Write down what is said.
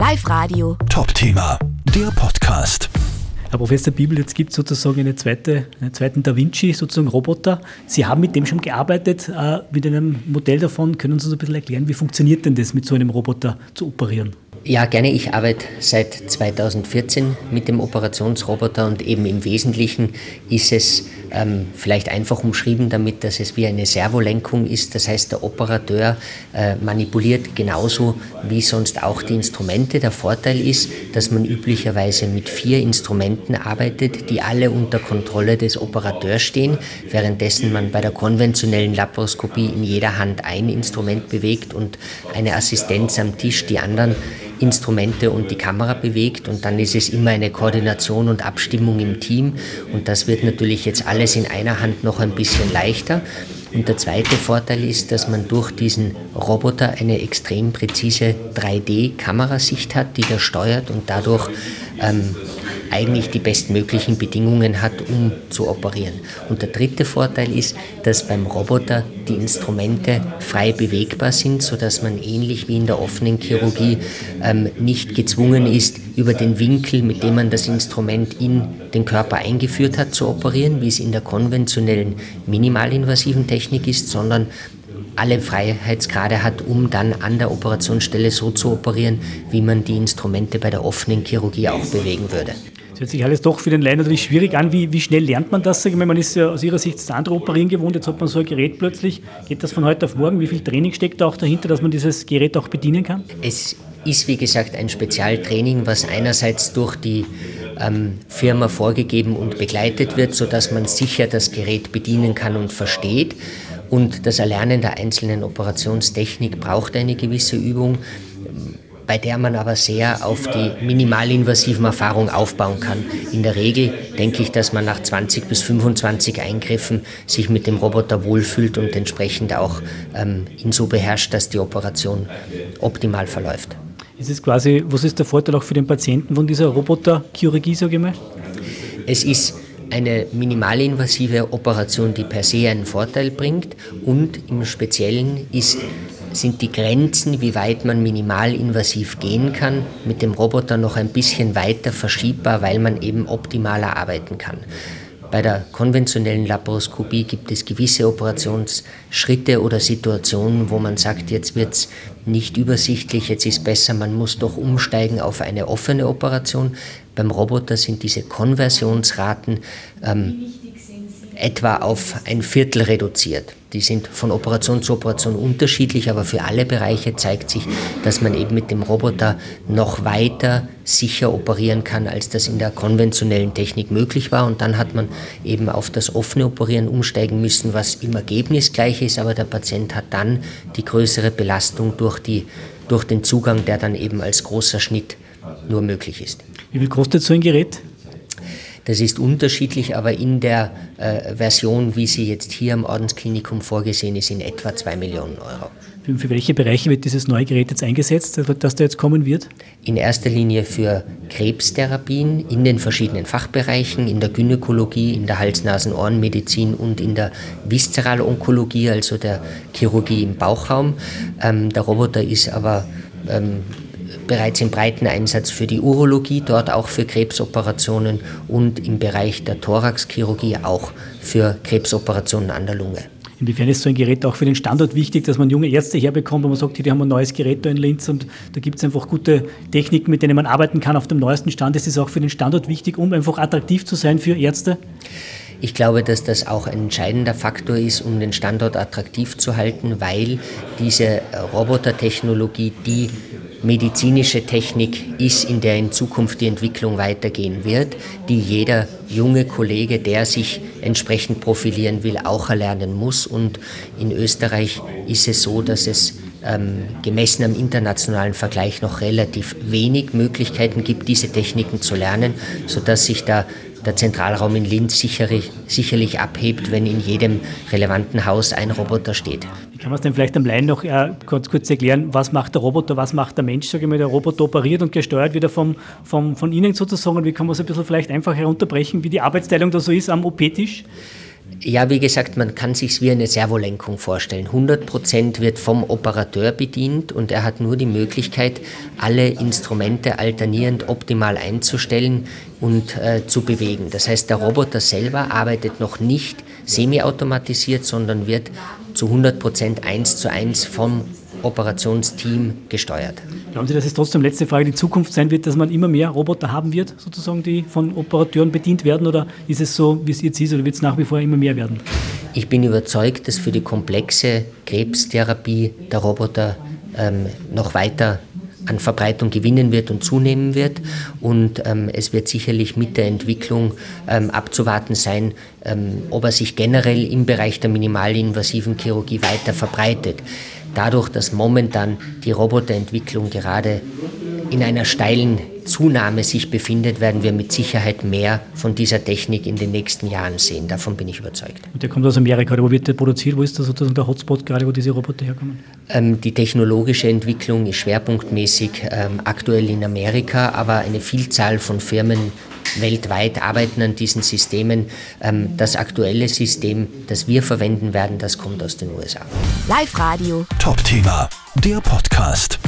Live Radio. Top-Thema, der Podcast. Herr Professor Bibel, jetzt gibt es sozusagen eine zweite, einen zweiten Da Vinci, sozusagen Roboter. Sie haben mit dem schon gearbeitet, äh, mit einem Modell davon. Können Sie uns ein bisschen erklären, wie funktioniert denn das, mit so einem Roboter zu operieren? Ja, gerne. Ich arbeite seit 2014 mit dem Operationsroboter und eben im Wesentlichen ist es ähm, vielleicht einfach umschrieben damit, dass es wie eine Servolenkung ist. Das heißt, der Operateur äh, manipuliert genauso wie sonst auch die Instrumente. Der Vorteil ist, dass man üblicherweise mit vier Instrumenten arbeitet, die alle unter Kontrolle des Operateurs stehen, währenddessen man bei der konventionellen Laparoskopie in jeder Hand ein Instrument bewegt und eine Assistenz am Tisch die anderen Instrumente und die Kamera bewegt und dann ist es immer eine Koordination und Abstimmung im Team und das wird natürlich jetzt alles in einer Hand noch ein bisschen leichter. Und der zweite Vorteil ist, dass man durch diesen Roboter eine extrem präzise 3D-Kamerasicht hat, die der steuert und dadurch ähm, eigentlich die bestmöglichen Bedingungen hat, um zu operieren. Und der dritte Vorteil ist, dass beim Roboter die Instrumente frei bewegbar sind, sodass man ähnlich wie in der offenen Chirurgie ähm, nicht gezwungen ist, über den Winkel, mit dem man das Instrument in den Körper eingeführt hat, zu operieren, wie es in der konventionellen minimalinvasiven Technik ist, sondern alle Freiheitsgrade hat, um dann an der Operationsstelle so zu operieren, wie man die Instrumente bei der offenen Chirurgie auch bewegen würde. Hört sich alles doch für den Laien natürlich schwierig an. Wie, wie schnell lernt man das? Ich meine, man ist ja aus Ihrer Sicht das andere Operieren gewohnt, jetzt hat man so ein Gerät plötzlich. Geht das von heute auf morgen? Wie viel Training steckt da auch dahinter, dass man dieses Gerät auch bedienen kann? Es ist, wie gesagt, ein Spezialtraining, was einerseits durch die ähm, Firma vorgegeben und begleitet wird, sodass man sicher das Gerät bedienen kann und versteht. Und das Erlernen der einzelnen Operationstechnik braucht eine gewisse Übung, bei der man aber sehr auf die minimalinvasiven Erfahrungen aufbauen kann. In der Regel denke ich, dass man nach 20 bis 25 Eingriffen sich mit dem Roboter wohlfühlt und entsprechend auch ähm, ihn so beherrscht, dass die Operation optimal verläuft. Ist es quasi, was ist der Vorteil auch für den Patienten von dieser Roboterchirurgie, sage ich mal? Es ist eine minimalinvasive Operation, die per se einen Vorteil bringt und im Speziellen ist, sind die Grenzen, wie weit man minimalinvasiv gehen kann, mit dem Roboter noch ein bisschen weiter verschiebbar, weil man eben optimaler arbeiten kann. Bei der konventionellen Laparoskopie gibt es gewisse Operationsschritte oder Situationen, wo man sagt, jetzt wird es nicht übersichtlich, jetzt ist besser, man muss doch umsteigen auf eine offene Operation. Beim Roboter sind diese Konversionsraten ähm, etwa auf ein Viertel reduziert. Die sind von Operation zu Operation unterschiedlich, aber für alle Bereiche zeigt sich, dass man eben mit dem Roboter noch weiter sicher operieren kann, als das in der konventionellen Technik möglich war. Und dann hat man eben auf das offene Operieren umsteigen müssen, was im Ergebnis gleich ist, aber der Patient hat dann die größere Belastung durch, die, durch den Zugang, der dann eben als großer Schnitt nur möglich ist. Wie viel kostet so ein Gerät? Das ist unterschiedlich, aber in der äh, Version, wie sie jetzt hier am Ordensklinikum vorgesehen ist, in etwa 2 Millionen Euro. Für, für, welche Bereiche wird dieses neue Gerät jetzt eingesetzt, das da jetzt kommen wird? In erster Linie für Krebstherapien in den verschiedenen Fachbereichen, in der Gynäkologie, in der Hals-Nasen-Ohrenmedizin und in der Viszeralonkologie, also der Chirurgie im Bauchraum. Ähm, der Roboter ist aber ähm, bereits im breiten Einsatz für die Urologie, dort auch für Krebsoperationen und im Bereich der Thoraxchirurgie auch für Krebsoperationen an der Lunge. Inwiefern ist so ein Gerät auch für den Standort wichtig, dass man junge Ärzte herbekommt, wo man sagt, die haben ein neues Gerät da in Linz und da gibt es einfach gute Techniken, mit denen man arbeiten kann auf dem neuesten Stand. Ist es auch für den Standort wichtig, um einfach attraktiv zu sein für Ärzte? Ich glaube, dass das auch ein entscheidender Faktor ist, um den Standort attraktiv zu halten, weil diese Robotertechnologie, die medizinische Technik ist, in der in Zukunft die Entwicklung weitergehen wird, die jeder junge Kollege, der sich entsprechend profilieren will, auch erlernen muss. Und in Österreich ist es so, dass es ähm, gemessen am internationalen Vergleich noch relativ wenig Möglichkeiten gibt, diese Techniken zu lernen, sodass sich da der Zentralraum in Linz sicherlich, sicherlich abhebt, wenn in jedem relevanten Haus ein Roboter steht. Kann man es denn vielleicht am Laien noch äh, kurz, kurz erklären, was macht der Roboter, was macht der Mensch, sage ich mal, der Roboter operiert und gesteuert wieder vom, vom, von Ihnen sozusagen, wie kann man es ein bisschen vielleicht einfach herunterbrechen, wie die Arbeitsteilung da so ist am OP-Tisch? Ja, wie gesagt, man kann sich wie eine Servolenkung vorstellen. 100 Prozent wird vom Operateur bedient und er hat nur die Möglichkeit, alle Instrumente alternierend optimal einzustellen und äh, zu bewegen. Das heißt, der Roboter selber arbeitet noch nicht semi-automatisiert, sondern wird zu 100 Prozent eins zu eins vom Operationsteam gesteuert. Glauben Sie, dass es trotzdem, letzte Frage, die Zukunft sein wird, dass man immer mehr Roboter haben wird, sozusagen, die von Operateuren bedient werden? Oder ist es so, wie es jetzt ist, oder wird es nach wie vor immer mehr werden? Ich bin überzeugt, dass für die komplexe Krebstherapie der Roboter ähm, noch weiter an Verbreitung gewinnen wird und zunehmen wird. Und ähm, es wird sicherlich mit der Entwicklung ähm, abzuwarten sein, ähm, ob er sich generell im Bereich der minimalinvasiven Chirurgie weiter verbreitet. Dadurch, dass momentan die Roboterentwicklung gerade in einer steilen Zunahme sich befindet, werden wir mit Sicherheit mehr von dieser Technik in den nächsten Jahren sehen. Davon bin ich überzeugt. Und der kommt aus Amerika. Wo wird der produziert? Wo ist da sozusagen der Hotspot gerade, wo diese Roboter herkommen? Ähm, die technologische Entwicklung ist schwerpunktmäßig ähm, aktuell in Amerika, aber eine Vielzahl von Firmen weltweit arbeiten an diesen Systemen. Ähm, das aktuelle System, das wir verwenden werden, das kommt aus den USA. Live Radio. Top Thema, der Podcast.